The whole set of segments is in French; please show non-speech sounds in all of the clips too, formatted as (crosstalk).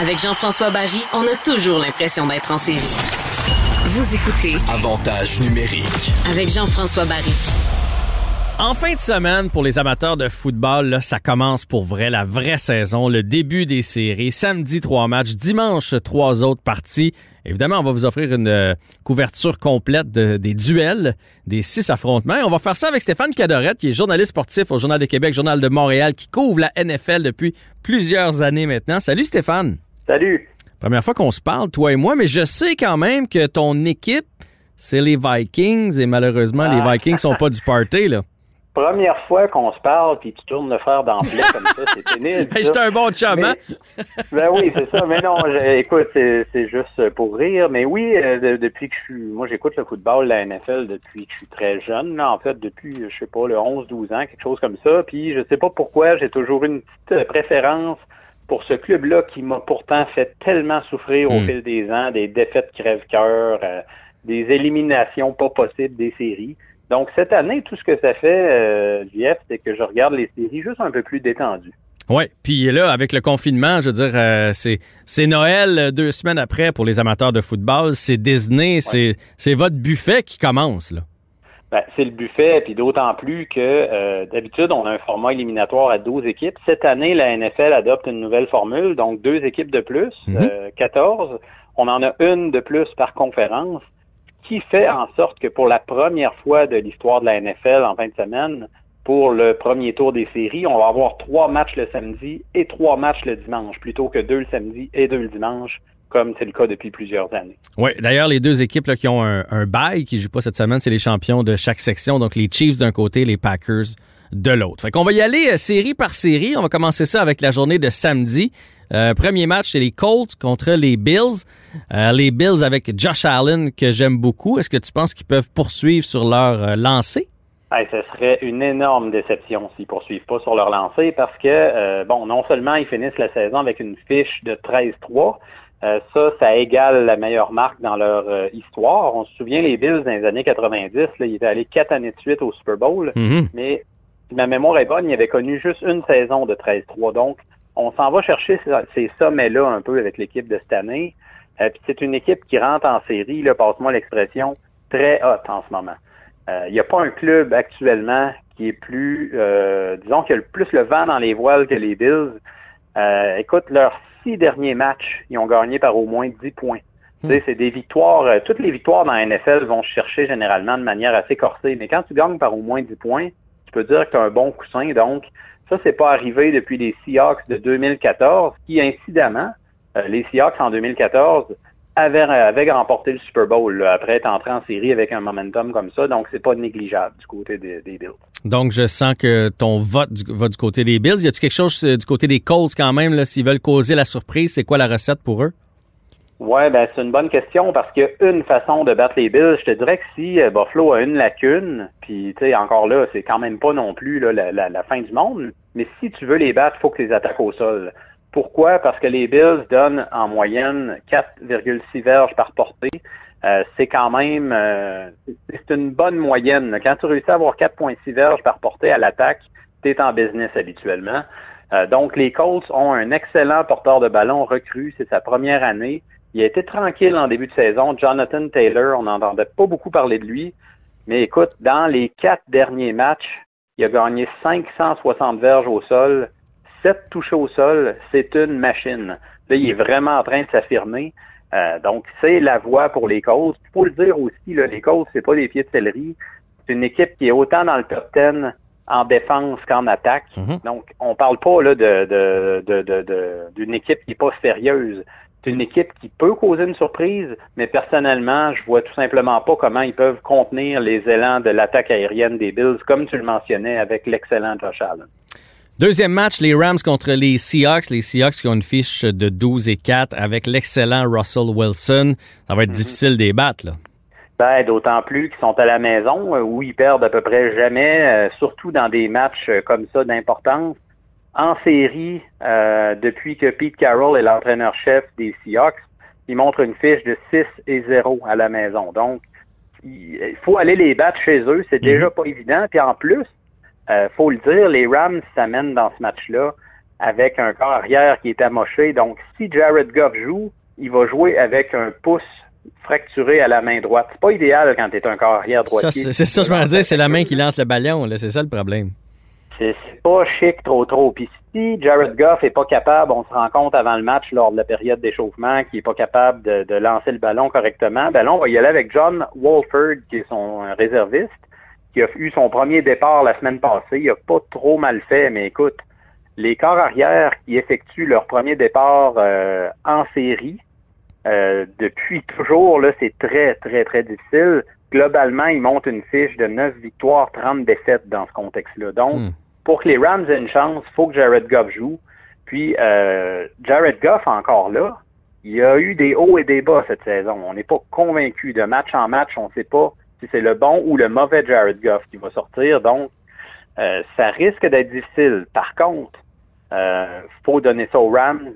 Avec Jean-François Barry, on a toujours l'impression d'être en série. Vous écoutez Avantage numérique. avec Jean-François Barry. En fin de semaine, pour les amateurs de football, là, ça commence pour vrai, la vraie saison, le début des séries. Samedi, trois matchs. Dimanche, trois autres parties. Évidemment, on va vous offrir une euh, couverture complète de- des duels, des six affrontements. Et on va faire ça avec Stéphane Cadorette, qui est journaliste sportif au Journal de Québec, Journal de Montréal, qui couvre la NFL depuis plusieurs années maintenant. Salut Stéphane. Salut. Première fois qu'on se parle, toi et moi, mais je sais quand même que ton équipe, c'est les Vikings, et malheureusement, les Ah. Vikings sont pas du party, là. Première fois qu'on se parle, puis tu tournes le fer d'emblée comme ça, c'est (laughs) pénible. Ça. J'étais un bon chum, hein? (laughs) Ben oui, c'est ça. Mais non, je- écoute, c'est juste pour rire. Mais oui, euh, de- depuis que je suis... Moi, j'écoute le football, la NFL, depuis que je suis très jeune. Là, en fait, depuis, je sais pas, le 11-12 ans, quelque chose comme ça. Puis, je sais pas pourquoi, j'ai toujours une petite euh, préférence pour ce club-là qui m'a pourtant fait tellement souffrir au Hmm. fil des ans, des défaites crève-cœur, euh, des éliminations pas possibles des séries. Donc, cette année, tout ce que ça fait, euh, JF, c'est que je regarde les séries juste un peu plus détendues. Oui, puis là, avec le confinement, je veux dire, euh, c'est, c'est Noël euh, deux semaines après pour les amateurs de football. C'est Disney, c'est, c'est votre buffet qui commence, là. Ben, c'est le buffet, puis d'autant plus que euh, d'habitude, on a un format éliminatoire à 12 équipes. Cette année, la NFL adopte une nouvelle formule, donc deux équipes de plus, Mhm. euh, 14. On en a une de plus par conférence, qui fait en sorte que pour la première fois de l'histoire de la NFL en fin de semaine, pour le premier tour des séries, on va avoir trois matchs le samedi et trois matchs le dimanche, plutôt que deux le samedi et deux le dimanche, comme c'est le cas depuis plusieurs années. Oui, d'ailleurs, les deux équipes qui ont un, un bail, qui ne jouent pas cette semaine, c'est les champions de chaque section. Donc, les Chiefs d'un côté, les Packers de l'autre. Fait qu'on va y aller euh, série par série. On va commencer ça avec la journée de samedi. Euh, premier match, c'est les Colts contre les Bills. Euh, les Bills avec Josh Allen, que j'aime beaucoup. Est-ce que tu penses qu'ils peuvent poursuivre sur leur euh, lancée? Hey, ce serait une énorme déception s'ils poursuivent pas sur leur lancée parce que, bon, non seulement ils finissent la saison avec une fiche de 13-3, euh, ça, ça égale la meilleure marque dans leur histoire. On se souvient, les Bills dans les années 90, là, ils étaient allés quatre années de suite au Super Bowl, Mhm. mais si ma mémoire est bonne, ils avaient connu juste une saison de 13-3. Donc, on s'en va chercher ces, sommets-là un peu avec l'équipe de cette année. Euh, puis c'est une équipe qui rentre en série, là, passe-moi l'expression, très haute en ce moment. Euh, Il n'y a pas un club actuellement qui est plus, euh, disons, qui a le plus le vent dans les voiles que les Bills. Euh, écoute, leurs six derniers matchs, ils ont gagné par au moins 10 points. Sais, c'est des victoires. euh, toutes les victoires dans la NFL vont se chercher généralement de manière assez corsée. Mais quand tu gagnes par au moins 10 points, peux dire que tu as un bon coussin. Donc, ça, c'est pas arrivé depuis les Seahawks de 2014, qui, incidemment, euh, les Seahawks en 2014 avaient, avaient remporté le Super Bowl après être entré en série avec un momentum comme ça. Donc, c'est pas négligeable du côté des, des Bills. Donc, je sens que ton vote va du côté des Bills. Y a-t-il quelque chose euh, du côté des Colts quand même, s'ils veulent causer la surprise? C'est quoi la recette pour eux? Ouais, ben c'est une bonne question parce qu'il y a une façon de battre les Bills. Je te dirais que si euh, Buffalo a une lacune, puis encore là, c'est quand même pas non plus là, la, la- la fin du monde, mais si tu veux les battre, il faut que tu les attaques au sol. Pourquoi? Parce que les Bills donnent en moyenne 4,6 verges par portée. Euh, c'est quand même euh, c'est une bonne moyenne. Quand tu réussis à avoir 4,6 verges par portée à l'attaque, tu es en business habituellement. Euh, donc, les Colts ont un excellent porteur de ballon recru. C'est sa première année. Il a été tranquille en début de saison. Jonathan Taylor, on n'entendait pas beaucoup parler de lui. Mais écoute, dans les quatre derniers matchs, il a gagné 560 verges au sol, 7 touchés au sol. C'est une machine. Là, il est vraiment en train de s'affirmer. Euh, donc, c'est la voie pour les Colts. Il faut le dire aussi, là, les Colts, c'est pas des pieds de céleri. C'est une équipe qui est autant dans le top 10 en défense qu'en attaque. Mhm. Donc, on parle pas là, de, de, de, de- de- d'une équipe qui est pas sérieuse. C'est une équipe qui peut causer une surprise, mais personnellement, je vois tout simplement pas comment ils peuvent contenir les élans de l'attaque aérienne des Bills, comme tu le mentionnais avec l'excellent Josh Allen. Deuxième match, les Rams contre les Seahawks. Les Seahawks qui ont une fiche de 12 et 4 avec l'excellent Russell Wilson. Ça va être difficile de les battre, là. Ben, d'autant plus qu'ils sont à la maison, euh, où ils perdent à peu près jamais, euh, surtout dans des matchs euh, comme ça d'importance. En série, euh, depuis que Pete Carroll est l'entraîneur-chef des Seahawks, ils montrent une fiche de 6 et 0 à la maison. Donc, il il faut aller les battre chez eux. C'est déjà pas évident. Puis en plus, euh, faut le dire, les Rams s'amènent dans ce match-là avec un corps arrière qui est amoché. Donc, si Jared Goff joue, il va jouer avec un pouce fracturé à la main droite. C'est pas idéal quand tu es un corps arrière droitier. C'est ça, je me dire, c'est la main qui lance le ballon. C'est ça le problème. C'est pas chic trop trop. Puis si Jared Goff est pas capable, on se rend compte avant le match lors de la période d'échauffement qu'il est pas capable de, lancer le ballon correctement, ben là, on va y aller avec John Walford, qui est son réserviste, qui a eu son premier départ la semaine passée. Il a pas trop mal fait, mais écoute, les corps arrière qui effectuent leur premier départ euh, en série, euh, depuis toujours, là, c'est très, très, très difficile. Globalement, ils montent une fiche de 9 victoires, 30 défaites dans ce contexte-là. Donc, hmm. Pour que les Rams aient une chance, il faut que Jared Goff joue. Puis, euh, Jared Goff, encore là, il y a eu des hauts et des bas cette saison. On n'est pas convaincu de match en match. On ne sait pas si c'est le bon ou le mauvais Jared Goff qui va sortir. Donc, euh, ça risque d'être difficile. Par contre, il euh, faut donner ça aux Rams.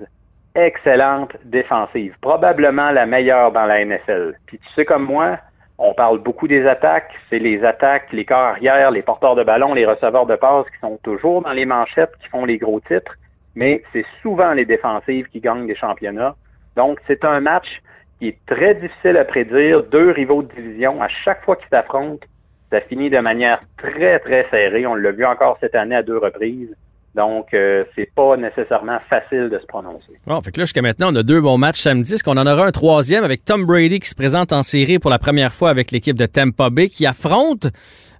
Excellente défensive. Probablement la meilleure dans la NFL. Puis tu sais comme moi, on parle beaucoup des attaques. C'est les attaques, les corps arrière, les porteurs de ballon, les receveurs de passe qui sont toujours dans les manchettes, qui font les gros titres. Mais c'est souvent les défensives qui gagnent des championnats. Donc, c'est un match qui est très difficile à prédire. Deux rivaux de division, à chaque fois qu'ils s'affrontent, ça finit de manière très, très serrée. On l'a vu encore cette année à deux reprises. Donc, euh, c'est pas nécessairement facile de se prononcer. Bon, fait que là, jusqu'à maintenant, on a deux bons matchs samedi. Est-ce qu'on en aura un troisième avec Tom Brady qui se présente en série pour la première fois avec l'équipe de Tampa Bay qui affronte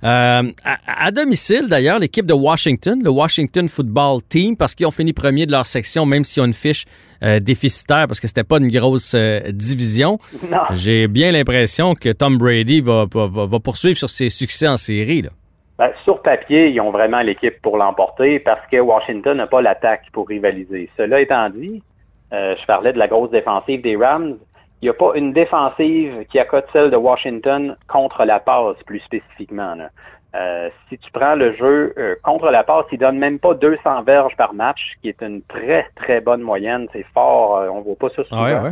euh, à, domicile d'ailleurs l'équipe de Washington, le Washington Football Team, parce qu'ils ont fini premier de leur section, même s'ils ont une fiche euh, déficitaire parce que c'était pas une grosse division. J'ai bien l'impression que Tom Brady va, va, va, poursuivre sur ses succès en série. Là. Ben, sur papier, ils ont vraiment l'équipe pour l'emporter parce que Washington n'a pas l'attaque pour rivaliser. Cela étant dit, euh, je parlais de la grosse défensive des Rams. Il n'y a pas une défensive qui accote celle de Washington contre la passe, plus spécifiquement. Euh, si tu prends le jeu euh, contre la passe, il donne même pas 200 verges par match, qui est une très, très bonne moyenne. C'est fort, on voit pas ça souvent.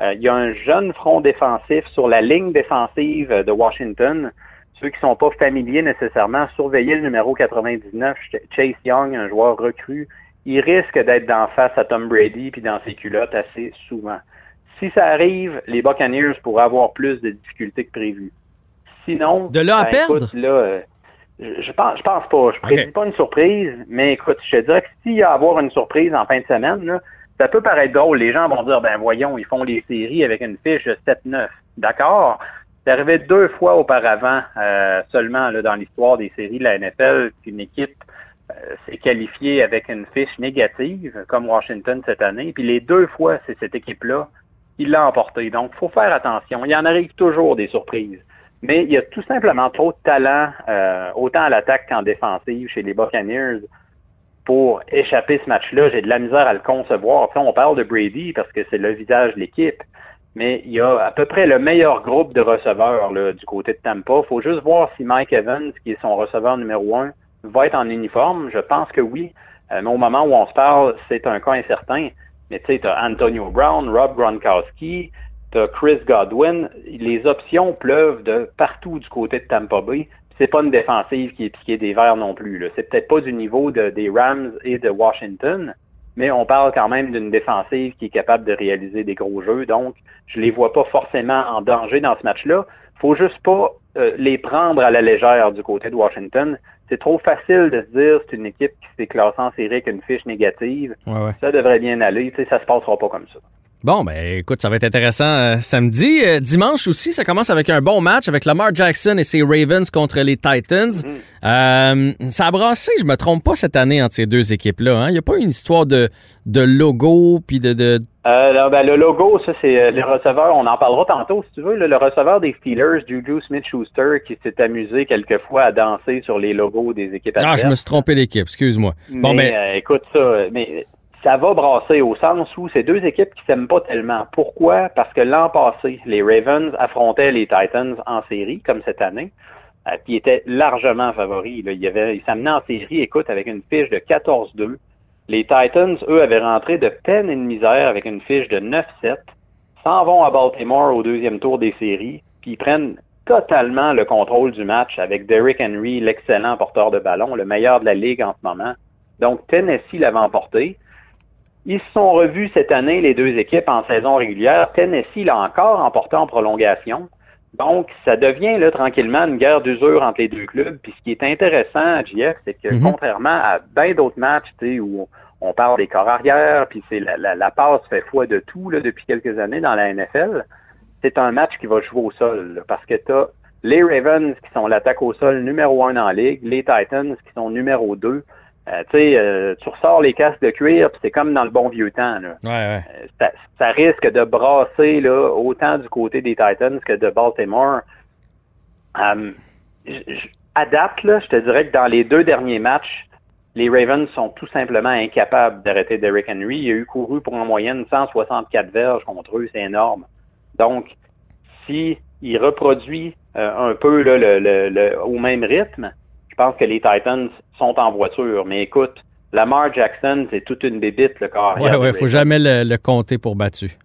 il y a un jeune front défensif sur la ligne défensive de Washington ceux qui sont pas familiers nécessairement, surveiller le numéro 99, Chase Young, un joueur recru. Il risque d'être d'en face à Tom Brady puis dans ses culottes assez souvent. Si ça arrive, les Buccaneers pourraient avoir plus de difficultés que prévu. Sinon, de là à ben, perdre? là, euh, je, pense, je pense pas. Je prédis pas une surprise, mais écoute, je te dirais que s'il y a à avoir une surprise en fin de semaine, là, ça peut paraître drôle. Les gens vont dire, ben voyons, ils font les séries avec une fiche de 7-9. D'accord, c'est arrivé deux fois auparavant euh, seulement dans l'histoire des séries de la NFL qu'une équipe euh, s'est qualifiée avec une fiche négative, comme Washington cette année. Puis les deux fois, c'est cette équipe-là qui l'a emporté. Donc, il faut faire attention. Il en arrive toujours des surprises. Mais il y a tout simplement trop de talent, euh, autant à l'attaque qu'en défensive chez les Buccaneers pour échapper ce match-là. J'ai de la misère à le concevoir. on parle de Brady parce que c'est le visage de l'équipe mais il y a à peu près le meilleur groupe de receveurs du côté de Tampa. Il faut juste voir si Mike Evans, qui est son receveur numéro un, va être en uniforme. Je pense que oui. Euh, mais au moment où on se parle, c'est un cas incertain. Mais tu sais, tu as Antonio Brown, Rob Gronkowski, tu as Chris Godwin. Les options pleuvent de partout du côté de Tampa Bay. C'est pas une défensive qui est piquée des verts non plus. C'est peut-être pas du niveau des Rams et de Washington, mais on parle quand même d'une défensive qui est capable de réaliser des gros jeux. Donc, je les vois pas forcément en danger dans ce match-là. Faut juste pas euh, les prendre à la légère du côté de Washington. C'est trop facile de se dire c'est une équipe qui s'est classée en série avec une fiche négative. Ça devrait bien aller. Tu sais, ça se passera pas comme ça. Bon, ben écoute, ça va être intéressant euh, samedi. Euh, dimanche aussi, ça commence avec un bon match avec Lamar Jackson et ses Ravens contre les Titans. Mhm. Euh, ça a brassé, je me trompe pas, cette année entre ces deux équipes-là. Hein? Il n'y a pas une histoire de, de logo puis de... de... Ben, le logo, ça, c'est les receveurs. On en parlera tantôt, si tu veux. le receveur des Steelers, Juju Smith-Schuster, qui s'est amusé quelquefois à danser sur les logos des équipes Ah, je me suis trompé d'équipe, excuse-moi. Bon, mais, ben... écoute ça, mais ça va brasser au sens où c'est deux équipes qui s'aiment pas tellement. Pourquoi? Parce que l'an passé, les Ravens affrontaient les Titans en série, comme cette année, euh, puis étaient largement favoris. Là. Il, avait, en série, écoute, avec une fiche de 14-2. Les Titans, eux, avaient rentré de peine et de misère avec une fiche de 9-7, s'en vont à Baltimore au deuxième tour des séries, puis ils prennent totalement le contrôle du match avec Derrick Henry, l'excellent porteur de ballon, le meilleur de la ligue en ce moment. Donc, Tennessee l'avait emporté. Ils se sont revus cette année, les deux équipes, en saison régulière. Tennessee l'a encore emporté en prolongation. Donc, ça devient là, tranquillement une guerre d'usure entre les deux clubs. Puis ce qui est intéressant, JF, c'est que Mhm. contrairement à bien d'autres matchs où on parle des corps arrière, puis c'est la, la, la passe fait foi de tout là, depuis quelques années dans la NFL, c'est un match qui va jouer au sol. là, parce que tu as les Ravens qui sont l'attaque au sol numéro un en ligue, les Titans qui sont numéro deux. Euh, tu sais, euh, tu ressors les casques de cuir, puis c'est comme dans le bon vieux temps. Là. Ouais, ouais. Euh, ça, ça risque de brasser là, autant du côté des Titans que de Baltimore. À date, là, je te dirais que dans les deux derniers matchs, les Ravens sont tout simplement incapables d'arrêter Derrick Henry. Il a eu couru pour en moyenne 164 verges contre eux, c'est énorme. Donc, si il reproduit un peu là, le, le- le- au même rythme, pense que les Titans sont en voiture. Mais écoute, Lamar Jackson, c'est toute une bébite, le corps arrière ouais, des faut jamais le, le compter pour battu.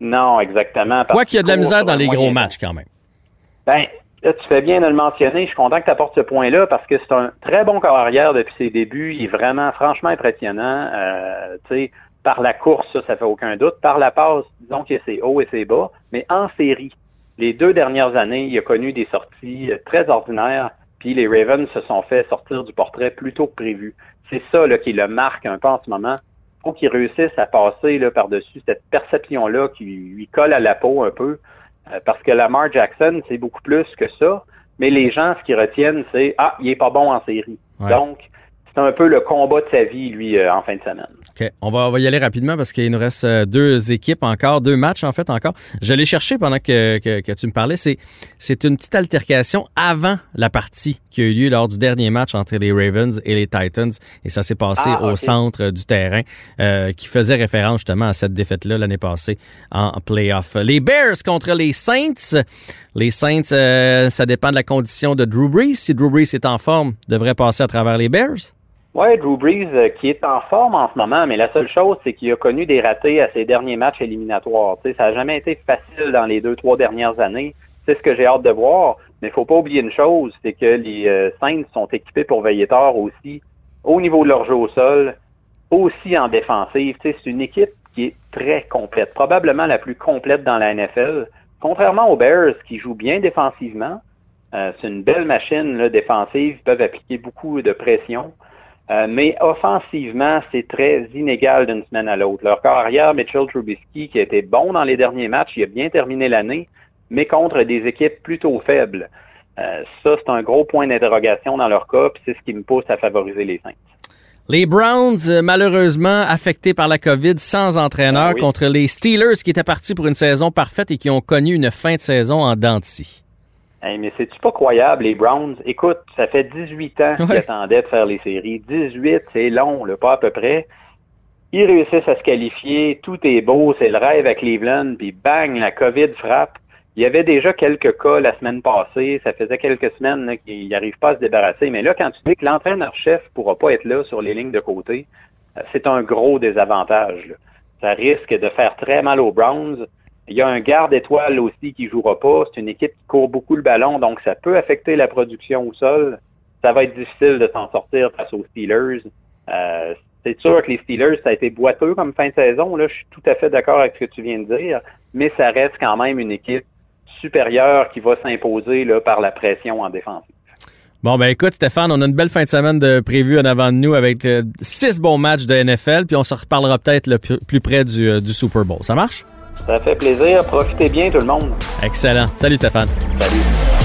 Non, exactement. Quoi qu'il y a de la misère dans les gros matchs quand même. Ben, là, tu fais bien de le mentionner. Je suis content que tu apportes ce point-là parce que c'est un très bon corps arrière depuis ses débuts. Il est vraiment, franchement impressionnant. Euh, tu sais, par la course, ça, ça fait aucun doute. Par la passe, disons qu'il y a ses hauts et ses bas. Mais en série, les deux dernières années, il a connu des sorties euh, très ordinaires. Puis les Ravens se sont fait sortir du portrait plus tôt que prévu. C'est ça là, qui le marque un peu en ce moment. faut qu'il réussisse à passer là, par-dessus cette perception-là qui lui colle à la peau un peu. Euh, parce que Lamar Jackson, c'est beaucoup plus que ça. Mais les gens, ce qu'ils retiennent, c'est Ah, il est pas bon en série. Ouais. Donc, c'est un peu le combat de sa vie, lui, euh, en fin de semaine. OK. On va, on va y aller rapidement parce qu'il nous reste euh, deux équipes encore, deux matchs en fait encore. Je l'ai cherché pendant que, que, que tu me parlais. C'est, c'est une petite altercation avant la partie qui a eu lieu lors du dernier match entre les Ravens et les Titans. Et ça s'est passé Ah, au centre du terrain euh, qui faisait référence justement à cette défaite-là l'année passée en playoff. Les Bears contre les Saints. Les Saints, euh, ça dépend de la condition de Drew Brees. Si Drew Brees est en forme, devrait passer à travers les Bears. Ouais, Drew Brees, euh, qui est en forme en ce moment, mais la seule chose, c'est qu'il a connu des ratés à ses derniers matchs éliminatoires. Ça n'a jamais été facile dans les deux, trois dernières années. C'est ce que j'ai hâte de voir. Mais il faut pas oublier une chose, c'est que les euh, Saints sont équipés pour veiller tard aussi, au niveau de leur jeu au sol, aussi en défensive. C'est une équipe qui est très complète, probablement la plus complète dans la NFL. Contrairement aux Bears, qui jouent bien défensivement, euh, c'est une belle machine défensive, ils peuvent appliquer beaucoup de pression. Euh, mais offensivement, c'est très inégal d'une semaine à l'autre. Leur corps arrière, Mitchell Trubisky, qui a été bon dans les derniers matchs, il a bien terminé l'année, mais contre des équipes plutôt faibles. Euh, ça, c'est un gros point d'interrogation dans leur cas, puis c'est ce qui me pousse à favoriser les Saints. Les Browns, euh, malheureusement affectés par la COVID, sans entraîneur, Ah oui. contre les Steelers qui étaient partis pour une saison parfaite et qui ont connu une fin de saison en dents. Hey, mais c'est-tu pas croyable, les Browns? Écoute, ça fait 18 ans qu'ils Ouais. attendaient de faire les séries. 18, c'est long, là, pas à peu près. Ils réussissent à se qualifier, tout est beau, c'est le rêve à Cleveland, puis bang, la COVID frappe. Il y avait déjà quelques cas la semaine passée, ça faisait quelques semaines qu'ils n'arrivent pas à se débarrasser. Mais là, quand tu dis que l'entraîneur-chef pourra pas être là sur les lignes de côté, euh, c'est un gros désavantage. là. Ça risque de faire très mal aux Browns. Il y a un garde étoile aussi qui jouera pas. C'est une équipe qui court beaucoup le ballon, donc ça peut affecter la production au sol. Ça va être difficile de s'en sortir face aux Steelers. Euh, c'est sûr que les Steelers, ça a été boiteux comme fin de saison. Là, je suis tout à fait d'accord avec ce que tu viens de dire, mais ça reste quand même une équipe supérieure qui va s'imposer par la pression en défense. Bon, ben écoute, Stéphane, on a une belle fin de semaine de prévu en avant de nous avec euh, six bons matchs de NFL, puis on se reparlera peut-être plus, près euh, du Super Bowl. Ça marche? Ça fait plaisir. Profitez bien, tout le monde. Excellent. Salut, Stéphane. Salut.